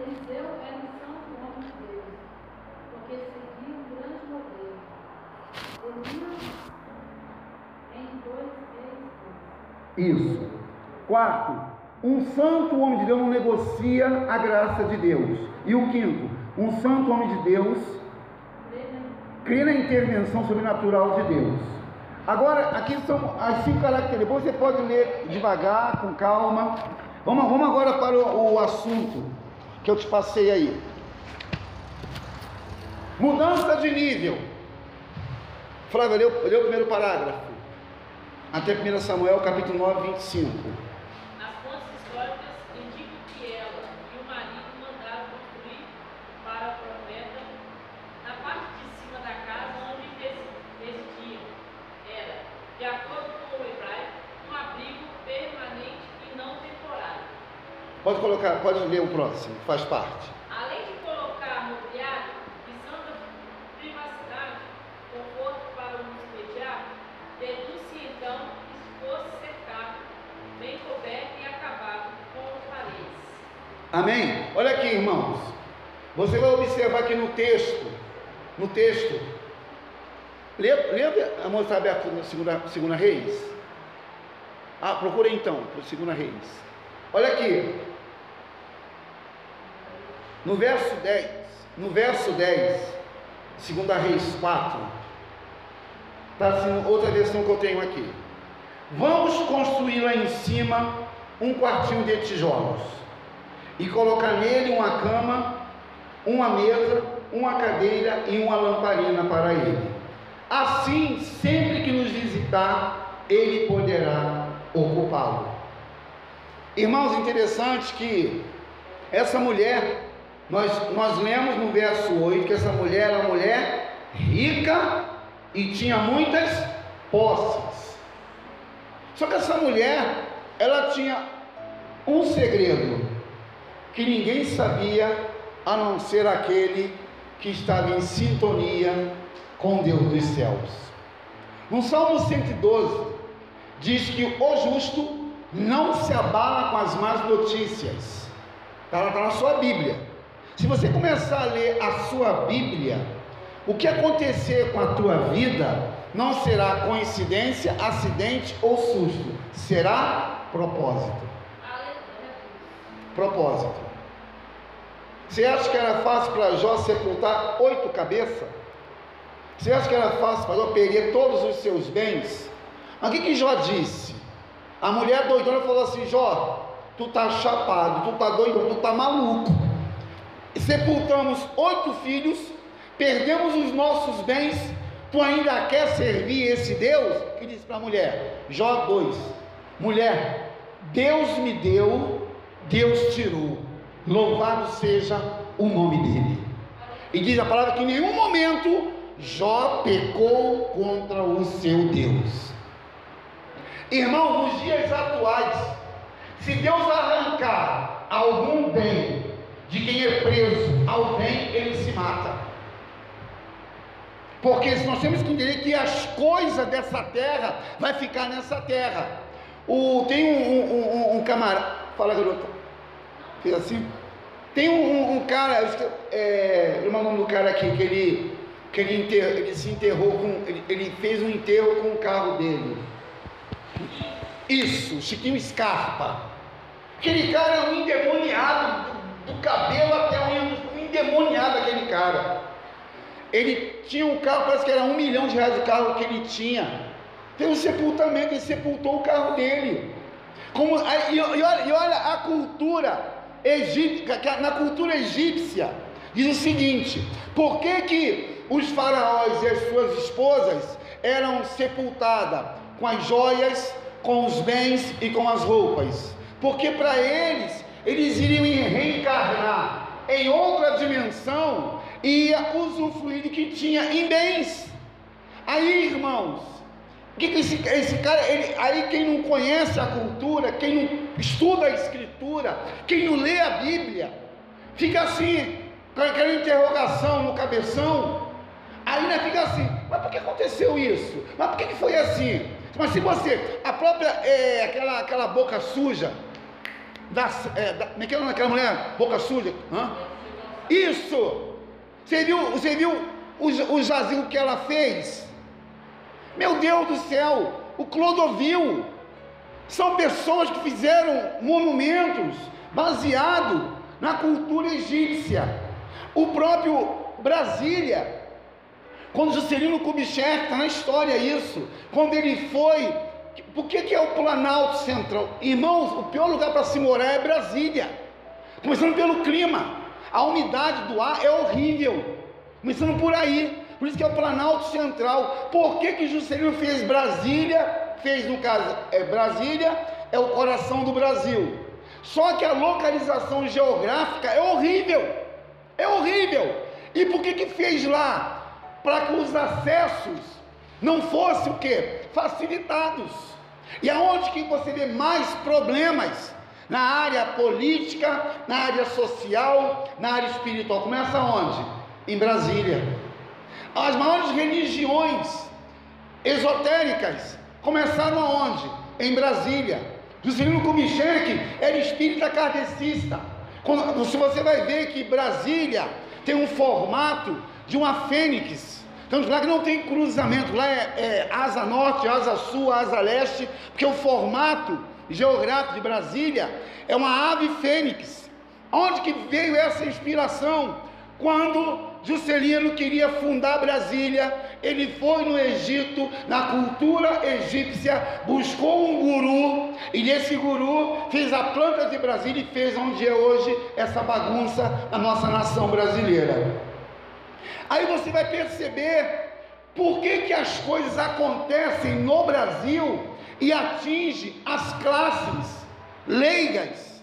Eliseu era um santo homem de Deus, porque seguia um grande modelo. Elias em dois reis. Isso. Quarto, um santo homem de Deus não negocia a graça de Deus. E o quinto, um santo homem de Deus crê na intervenção sobrenatural de Deus. Agora, aqui são as cinco características. Depois você pode ler devagar, com calma. Vamos, vamos agora para o, o assunto que eu te passei aí. Mudança de nível. Flávio, lê, o primeiro parágrafo. Até 1 Samuel, capítulo 9, 25. As fontes históricas indicam que ela e o marido mandaram construir para o profeta, na parte de cima da casa onde resi- residiam, era, de acordo com o hebraico, um abrigo permanente e não temporário. Pode colocar, pode ler o próximo, faz parte. Além de colocar mobiliário, visando privacidade, conforto para o imediato, deduz-se então que fosse cercado, bem coberto e acabado com paredes. Amém? Olha aqui, irmãos. Você vai observar que no texto, no texto, lê a moça aberta na segunda, segunda Reis. Ah, procura então, para segunda Reis. Olha aqui. No verso 10, no verso 10, segunda Reis 4, está assim, outra versão que eu tenho aqui. Vamos construir lá em cima um quartinho de tijolos e colocar nele uma cama, uma mesa, uma cadeira e uma lamparina para ele. Assim, sempre que nos visitar, ele poderá ocupá-lo. Irmãos, interessante que essa mulher, nós, nós lemos no verso 8 que essa mulher era uma mulher rica e tinha muitas posses. Só que essa mulher, ela tinha um segredo que ninguém sabia a não ser aquele que estava em sintonia com Deus dos céus. No Salmo 112 diz que o justo não se abala com as más notícias. Está tá na sua Bíblia. Se você começar a ler a sua Bíblia, o que acontecer com a tua vida não será coincidência, acidente ou susto, será propósito. Propósito. Você acha que era fácil para Jó sepultar oito cabeças? Você acha que era fácil para Jó perder todos os seus bens? Mas o que, que Jó disse? A mulher doidona falou assim: Jó, tu tá chapado, tu tá doido, tu tá maluco. Sepultamos oito filhos, perdemos os nossos bens, tu ainda quer servir esse Deus? Que disse para a mulher? Jó 2: Mulher, Deus me deu, Deus tirou. Louvado seja o nome dele. E diz a palavra que em nenhum momento Jó pecou contra o seu Deus. Irmão, nos dias atuais, se Deus arrancar algum bem de quem é preso ao bem, ele se mata. Porque nós temos que entender que as coisas dessa terra vai ficar nessa terra. O, tem um, um, um, um camarada. Fala, garota. Fez assim? Tem um, cara, é, o nome do cara aqui, que ele, que ele, ele se enterrou com. Ele, ele fez um enterro com o carro dele. Isso, Chiquinho Scarpa. Aquele cara é um endemoniado, do, cabelo até um endemoniado aquele cara. Ele tinha um carro, parece que era um milhão de reais o carro que ele tinha. Teve um sepultamento, ele sepultou o carro dele. Como, e, e olha, e olha a cultura egípcia, na cultura egípcia, diz o seguinte: por que, que os faraós e as suas esposas eram sepultadas com as joias, com os bens e com as roupas? Porque para eles, eles iriam reencarnar em outra dimensão e ia usufruir do que tinha em bens. Aí, irmãos, que, que esse, esse cara, ele, aí quem não conhece a cultura, quem não estuda a escritura, quem não lê a Bíblia, fica assim, com aquela interrogação no cabeção, aí né, fica assim, mas por que aconteceu isso? Mas por que, que foi assim? Mas se você, a própria, é, aquela, aquela boca suja, da, é, da como é que é daquela mulher? Boca suja? Hã? Isso! Você viu, você viu o, o jazigo que ela fez? Meu Deus do céu! O Clodovil são pessoas que fizeram monumentos baseado na cultura egípcia. O próprio Brasília, quando Juscelino Kubitschek, está na história isso, quando ele foi, por que, que é o Planalto Central? Irmãos, o pior lugar para se morar é Brasília, começando pelo clima, a umidade do ar é horrível, começando por aí, por isso que é o Planalto Central. Por que, que Juscelino fez Brasília? Fez, no caso, é Brasília, é o coração do Brasil. Só que a localização geográfica é horrível. É horrível. E por que que fez lá? Para que os acessos não fossem o quê? Facilitados. E aonde que você vê mais problemas? Na área política, na área social, na área espiritual. Começa onde? Em Brasília. As maiores religiões esotéricas começaram aonde? Em Brasília. Juscelino Kubitschek era espírita kardecista. Se você vai ver que Brasília tem um formato de uma fênix, tanto lá que não tem cruzamento, lá é, é asa norte, asa sul, asa leste, porque o formato geográfico de Brasília é uma ave fênix. Onde que veio essa inspiração? Quando Juscelino queria fundar Brasília, ele foi no Egito, na cultura egípcia, buscou um guru, e esse guru fez a planta de Brasília e fez onde é hoje essa bagunça na nossa nação brasileira. Aí você vai perceber por que, que as coisas acontecem no Brasil e atingem as classes leigas.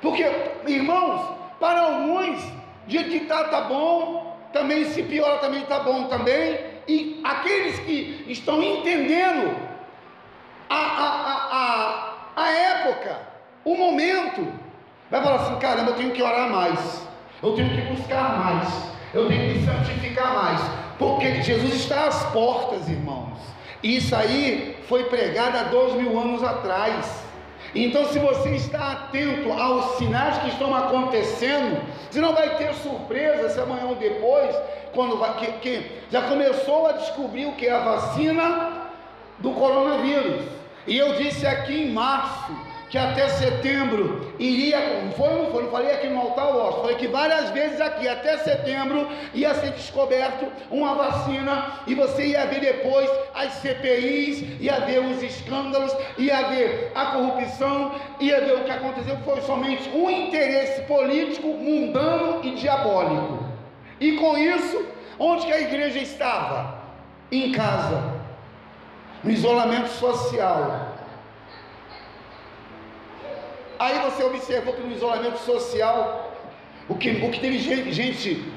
Porque, irmãos, para alguns dia que está tá bom, também se piora também está bom também. E aqueles que estão entendendo a, a, a, a, a época, o momento, vai falar assim, caramba, eu tenho que orar mais, eu tenho que buscar mais, eu tenho que santificar mais, porque Jesus está às portas, irmãos. Isso aí foi pregado há dois mil anos atrás. Então, se você está atento aos sinais que estão acontecendo, você não vai ter surpresa se amanhã ou depois, quando vai, que, que já começou a descobrir o que é a vacina do coronavírus. E eu disse aqui em março que até setembro iria, foi, não foi, não falei aqui no altar Washington, falei que várias vezes aqui, até setembro ia ser descoberto uma vacina e você ia ver depois as CPIs, ia ver os escândalos, ia ver a corrupção, ia ver o que aconteceu, foi somente um interesse político, mundano e diabólico. E com isso, onde que a igreja estava? Em casa, no isolamento social Aí você observou que no isolamento social, o que, o que teve gente, gente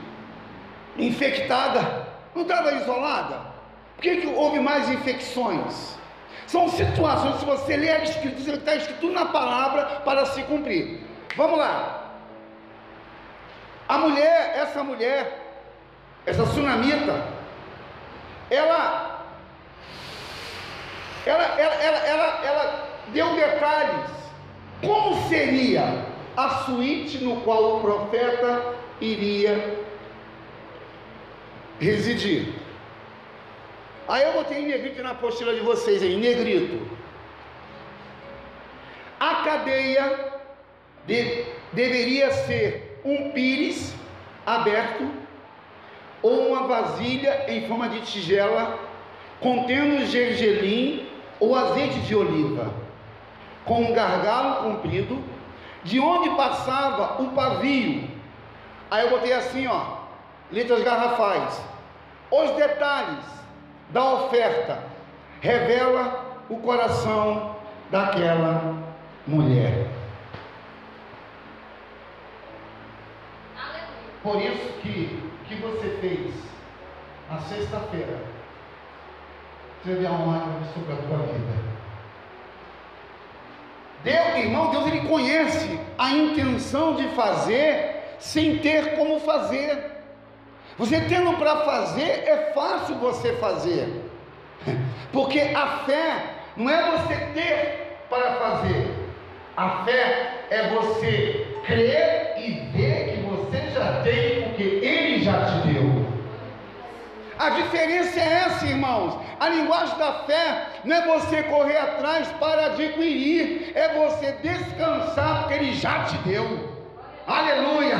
infectada, não estava isolada? Por que, que houve mais infecções? São situações, se você ler a Escritura, está escrito na palavra para se cumprir. Vamos lá. A mulher, essa mulher, essa sunamita, ela, ela, ela, ela, ela, deu detalhes como seria a suíte no qual o profeta iria residir? Aí eu botei em negrito na apostila de vocês aí, negrito. A cadeia de, deveria ser um pires aberto ou uma vasilha em forma de tigela contendo gergelim ou azeite de oliva com um gargalo comprido, de onde passava o pavio. Aí eu botei assim, ó, letras garrafais. Os detalhes da oferta revela o coração daquela mulher. Por isso que que você fez na sexta-feira, teve a honra sobre a tua vida. Deus, irmão, Deus ele conhece a intenção de fazer sem ter como fazer. Você tendo para fazer, é fácil você fazer. Porque a fé não é você ter para fazer. A fé é você crer e ver que você já tem, porque Ele já te deu. A diferença é essa, irmãos. A linguagem da fé não é você correr atrás para adquirir, é você descansar, porque Ele já te deu. Aleluia!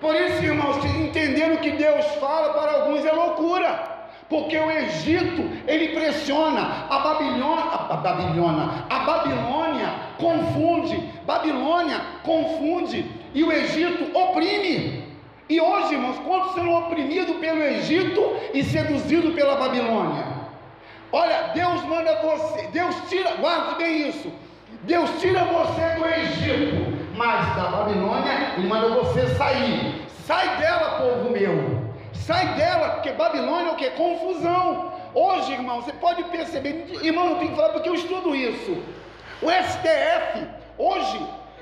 Por isso, irmãos, entender o que Deus fala para alguns é loucura. Porque o Egito, ele pressiona, a Babilônia, a Babilônia, a Babilônia confunde, Babilônia confunde, e o Egito oprime. E hoje, irmãos, quantos serão oprimidos pelo Egito e seduzidos pela Babilônia? Olha, Deus manda você, Deus tira, guarde bem isso. Deus tira você do Egito, mas da Babilônia Ele manda você sair. Sai dela, povo meu. Sai dela, porque Babilônia é o que? Confusão. Hoje, irmão, você pode perceber, irmão, eu tenho que falar porque eu estudo isso. O STF, hoje,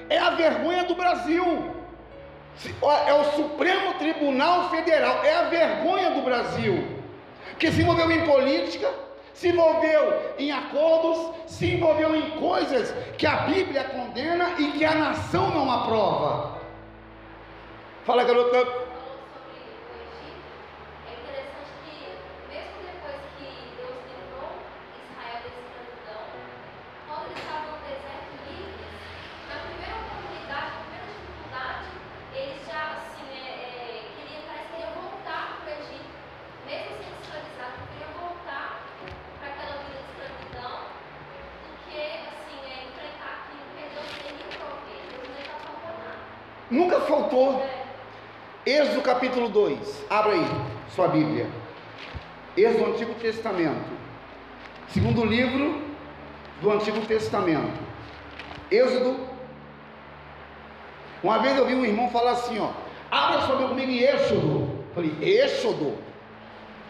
é a vergonha do Brasil. É o Supremo Tribunal Federal, é a vergonha do Brasil. Que se envolveu em política, se envolveu em acordos, se envolveu em coisas que a Bíblia condena e que a nação não aprova. Fala, garota. Nunca faltou. Êxodo capítulo 2. Abra aí sua Bíblia. Êxodo do Antigo Testamento. Segundo livro do Antigo Testamento. Êxodo. Uma vez eu vi um irmão falar assim, ó. Abra sua Bíblia comigo em Êxodo. Falei, Êxodo?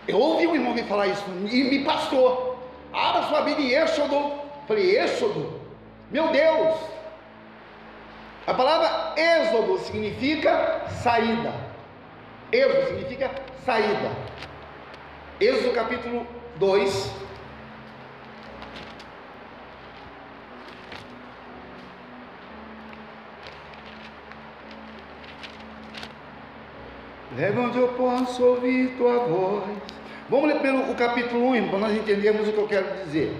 Eu ouvi um irmão me falar isso e me passou. Abra sua Bíblia em Êxodo. Falei, Êxodo? Meu Deus! A palavra êxodo significa saída. Êxodo significa saída. Êxodo capítulo 2. Leva onde eu posso ouvir tua voz. Vamos ler pelo o capítulo 1, para nós entendermos o que eu quero dizer.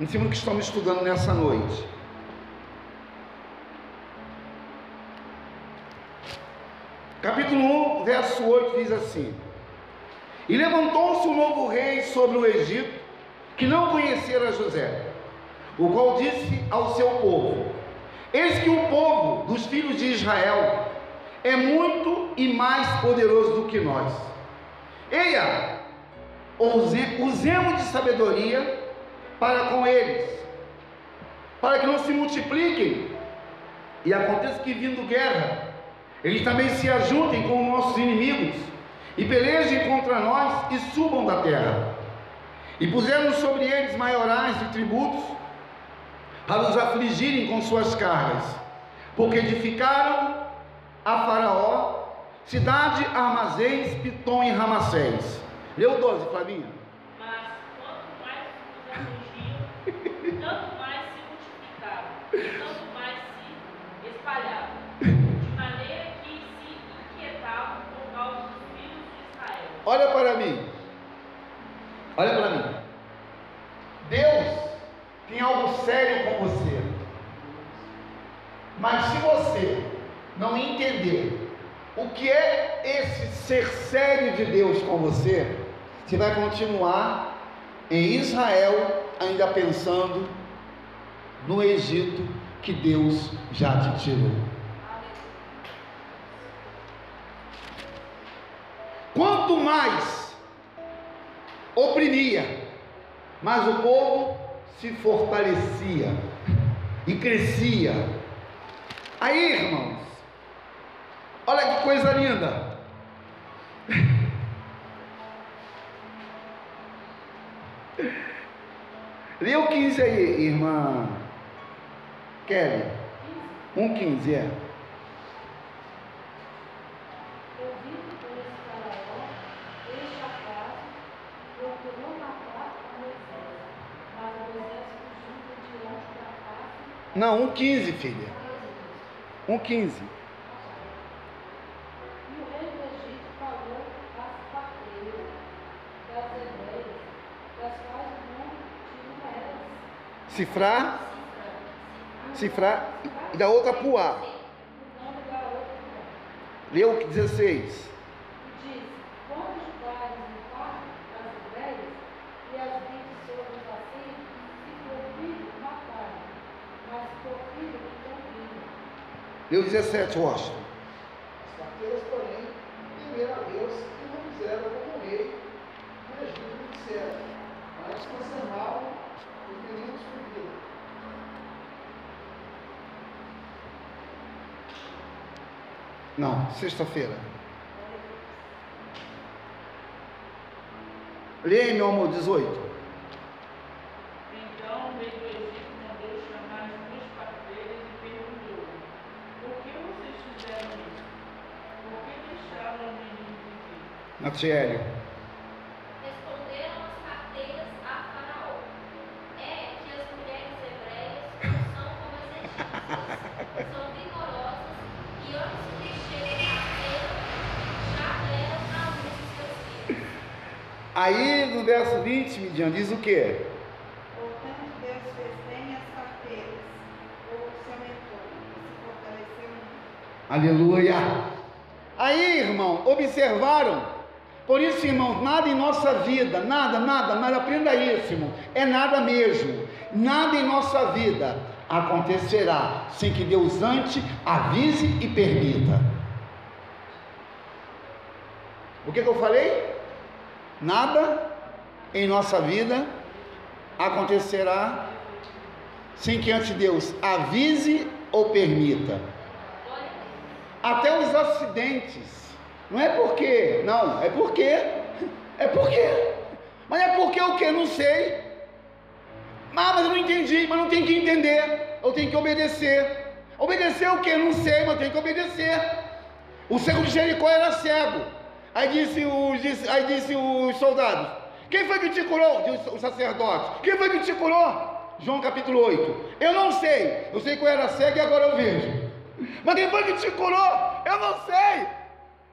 Em cima do que estamos estudando nessa noite. Capítulo 1, verso 8 diz assim: E levantou-se um novo rei sobre o Egito, que não conhecera José, o qual disse ao seu povo: Eis que o povo dos filhos de Israel é muito e mais poderoso do que nós. Eia, usemos de sabedoria para com eles, para que não se multipliquem, e aconteça que vindo guerra, eles também se ajuntem com nossos inimigos e pelejem contra nós e subam da terra. E puseram sobre eles maiorais de tributos a nos afligirem com suas cargas, porque edificaram a Faraó cidade, armazéns, Pitom e Ramacés. Leu 12, Flavinha. Mas quanto mais os afligiam, tanto mais se multiplicaram, tanto Olha para mim. Olha para mim. Deus tem algo sério com você. Mas se você não entender o que é esse ser sério de Deus com você, você vai continuar em Israel ainda pensando no Egito que Deus já te tirou. Quanto mais oprimia, mais o povo se fortalecia e crescia. Aí, irmãos, olha que coisa linda. O 15 aí, irmã Kelly. 1,15, é. Não, 1,15, filha. 1,15. E o rei do Egito falou às parteiras das hebreias, das quais o nome de uma era Cifrar, cifrar e da outra puar. o nome da outra. Leu 16. E diz: Quando julgares o quarto das hebreias e as vinte sobre assim, se for filho, mataram, mas se for filho, então filho. Leu 17, Washington. As parteiras, porém, temeram a Deus e não fizeram como o rei Egito lhe disseram, mas conservavam os meninos com vida. Não, sexta-feira. Leia, meu amor, 18. Então o rei do Egito mandou chamar as duas parteiras e perguntou: Por que vocês fizeram isso? Por que deixaram o menino viver? Natiele. Responderam as parteiras a Faraó: É que as mulheres hebreias não são como as egípcias, são vigorosas e antes de serem parteiras já deram à luz os seus filhos. Aí no verso 20, Midian, diz o quê? Portanto, Deus fez bem as parteiras, ou se aumentou, e se fortaleceu muito. Aleluia. Aí, irmão, observaram? Por isso, irmão, nada em nossa vida, nada, nada, nada, aprenda isso, irmão. É nada mesmo. Nada em nossa vida acontecerá sem que Deus antes avise e permita. O que, que eu falei? Nada em nossa vida acontecerá sem que antes Deus avise ou permita. Até os acidentes. Não é porque, não, é porque. É porque. Mas é porque o que? Não sei. Ah, mas eu não entendi, mas não tem que entender. Eu tenho que obedecer. Obedecer o que? Não sei, mas eu tenho que obedecer. O cego de Jericó era cego. Aí disse os, aí disse os soldados: Quem foi que te curou? Disse o sacerdote: Quem foi que te curou? João capítulo 8. Eu não sei. Eu sei que eu era cego e agora eu vejo. Mas quem foi que te curou? Eu não sei.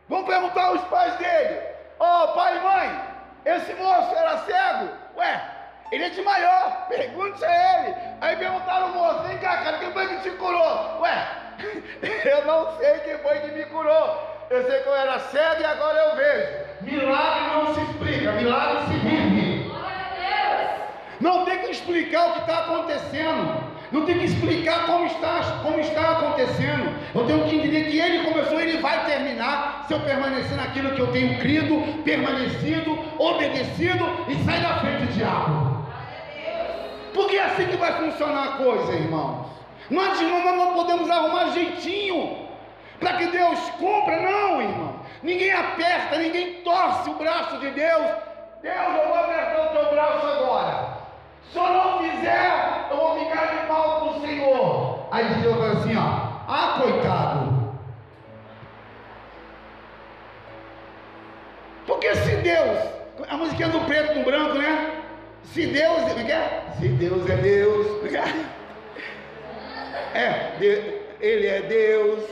Vamos perguntar aos pais dele. Ô pai e mãe, esse moço era cego? Ué, ele é de maior, pergunte a ele. Aí perguntaram ao moço, vem cá, cara, quem foi que te curou? Ué, eu não sei quem foi que me curou. Eu sei que eu era cego e agora eu vejo. Milagre não se explica, milagre se vive. Não tem que explicar o que está acontecendo. Não tem que explicar como está, como está acontecendo. Eu tenho que entender que ele começou, ele vai terminar se eu permanecer naquilo que eu tenho crido, permanecido, obedecido e sair da frente diabo. Porque é assim que vai funcionar a coisa, irmãos. Não nós não podemos arrumar jeitinho para que Deus cumpra, não, irmão. Ninguém aperta, ninguém torce o braço de Deus. Deus, eu vou apertar o teu braço agora. Se eu não fizer, eu vou ficar de mal com o Senhor. Aí Deus fala assim, ó. Ah, coitado. Porque se Deus, a musiquinha do preto no branco, né? Se Deus, como é é? Se Deus é Deus, como é é? É, Ele é Deus.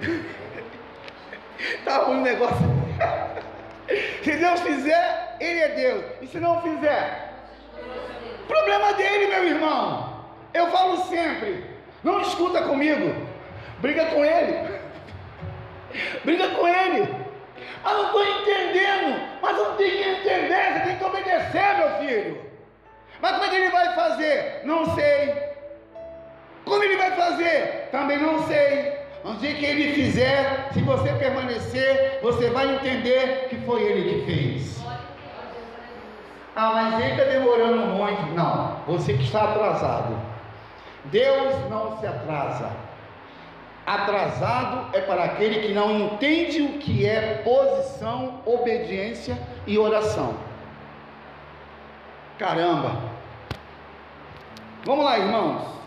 tá ruim o negócio. se Deus fizer, Ele é Deus. E se não fizer, problema dele, meu irmão. Eu falo sempre, não discuta comigo, briga com ele. Briga com ele. Ah, não estou entendendo. Mas não tem que entender, você tem que obedecer, meu filho. Mas como é que ele vai fazer? Não sei. Como ele vai fazer? Também não sei. No dia que ele fizer, se você permanecer, você vai entender que foi ele que fez. Ah, mas ele está demorando muito. Não, você que está atrasado. Deus não se atrasa. Atrasado é para aquele que não entende o que é posição, obediência e oração. Caramba! Vamos lá, irmãos.